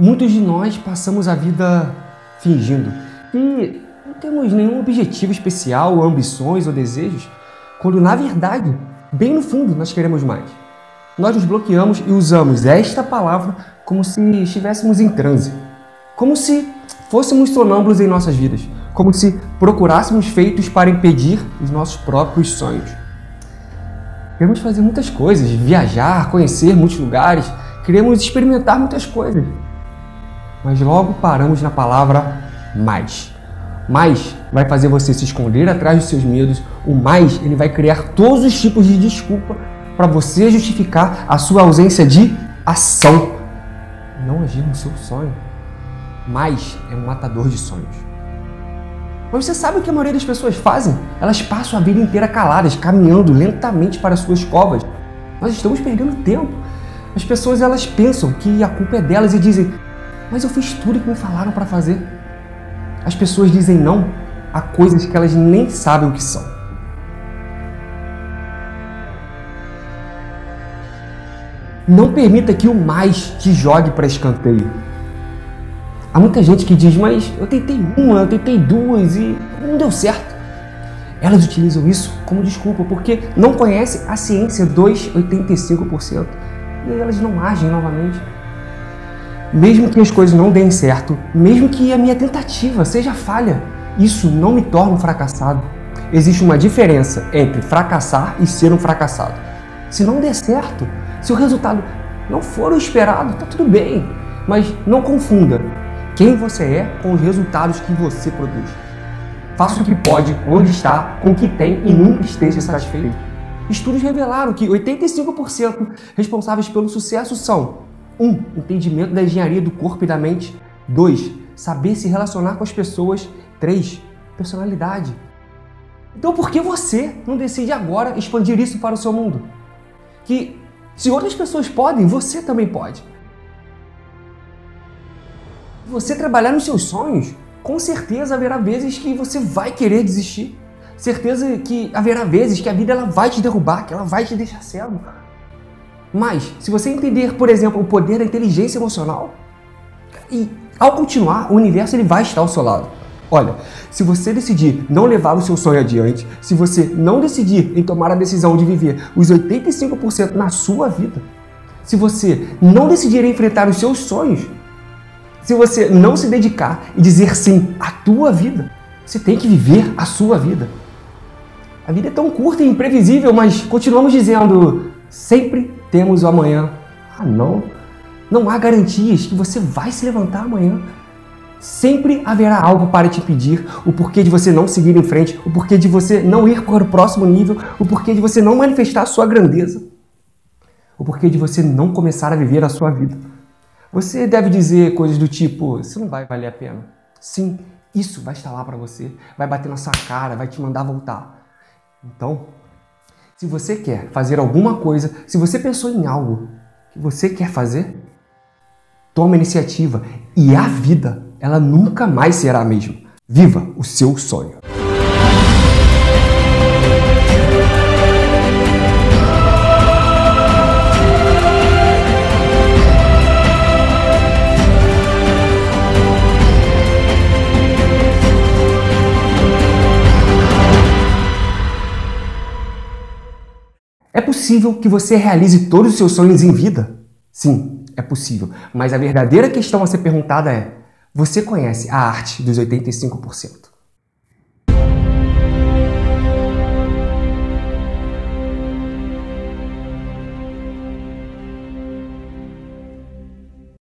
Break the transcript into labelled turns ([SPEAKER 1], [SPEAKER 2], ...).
[SPEAKER 1] Muitos de nós passamos a vida fingindo que não temos nenhum objetivo especial, ambições ou desejos, quando na verdade, bem no fundo, nós queremos mais. Nós nos bloqueamos e usamos esta palavra como se estivéssemos em transe, como se fôssemos sonâmbulos em nossas vidas, como se procurássemos feitos para impedir os nossos próprios sonhos. Queremos fazer muitas coisas, viajar, conhecer muitos lugares, queremos experimentar muitas coisas, mas logo paramos na palavra mais. Mais vai fazer você se esconder atrás dos seus medos. O mais, ele vai criar todos os tipos de desculpa para você justificar a sua ausência de ação. Não agir no seu sonho. Mais é um matador de sonhos. Mas você sabe o que a maioria das pessoas fazem? Elas passam a vida inteira caladas, caminhando lentamente para suas covas. Nós estamos perdendo tempo. As pessoas elas pensam que a culpa é delas e dizem: mas eu fiz tudo que me falaram para fazer. As pessoas dizem não a coisas que elas nem sabem o que são. Não permita que o mais te jogue para escanteio. Há muita gente que diz, mas eu tentei uma, eu tentei duas e não deu certo. Elas utilizam isso como desculpa porque não conhecem a ciência dos 85%. E elas não agem novamente mesmo que as coisas não deem certo, mesmo que a minha tentativa seja falha, isso não me torna um fracassado. Existe uma diferença entre fracassar e ser um fracassado. Se não der certo, se o resultado não for o esperado, tá tudo bem, mas não confunda quem você é com os resultados que você produz. Faça o que pode, onde está, com o que tem e nunca esteja satisfeito. Estudos revelaram que 85% responsáveis pelo sucesso são um, entendimento da engenharia do corpo e da mente. Dois, saber se relacionar com as pessoas. Três, personalidade. Então por que você não decide agora expandir isso para o seu mundo? Que se outras pessoas podem, você também pode. Você trabalhar nos seus sonhos, com certeza haverá vezes que você vai querer desistir. Certeza que haverá vezes que a vida ela vai te derrubar, que ela vai te deixar cego. Mas, se você entender, por exemplo, o poder da inteligência emocional, e ao continuar, o universo ele vai estar ao seu lado. Olha, se você decidir não levar o seu sonho adiante, se você não decidir em tomar a decisão de viver os 85% na sua vida, se você não decidir enfrentar os seus sonhos, se você não se dedicar e dizer sim à tua vida, você tem que viver a sua vida. A vida é tão curta e imprevisível, mas continuamos dizendo sempre temos o amanhã. Ah, não. Não há garantias que você vai se levantar amanhã. Sempre haverá algo para te impedir, o porquê de você não seguir em frente, o porquê de você não ir para o próximo nível, o porquê de você não manifestar a sua grandeza, o porquê de você não começar a viver a sua vida. Você deve dizer coisas do tipo: isso não vai valer a pena. Sim, isso vai estar lá para você, vai bater na sua cara, vai te mandar voltar. Então, se você quer fazer alguma coisa, se você pensou em algo que você quer fazer, toma iniciativa e a vida, ela nunca mais será a mesma. Viva o seu sonho. É possível que você realize todos os seus sonhos em vida? Sim, é possível. Mas a verdadeira questão a ser perguntada é: você conhece a arte dos 85%?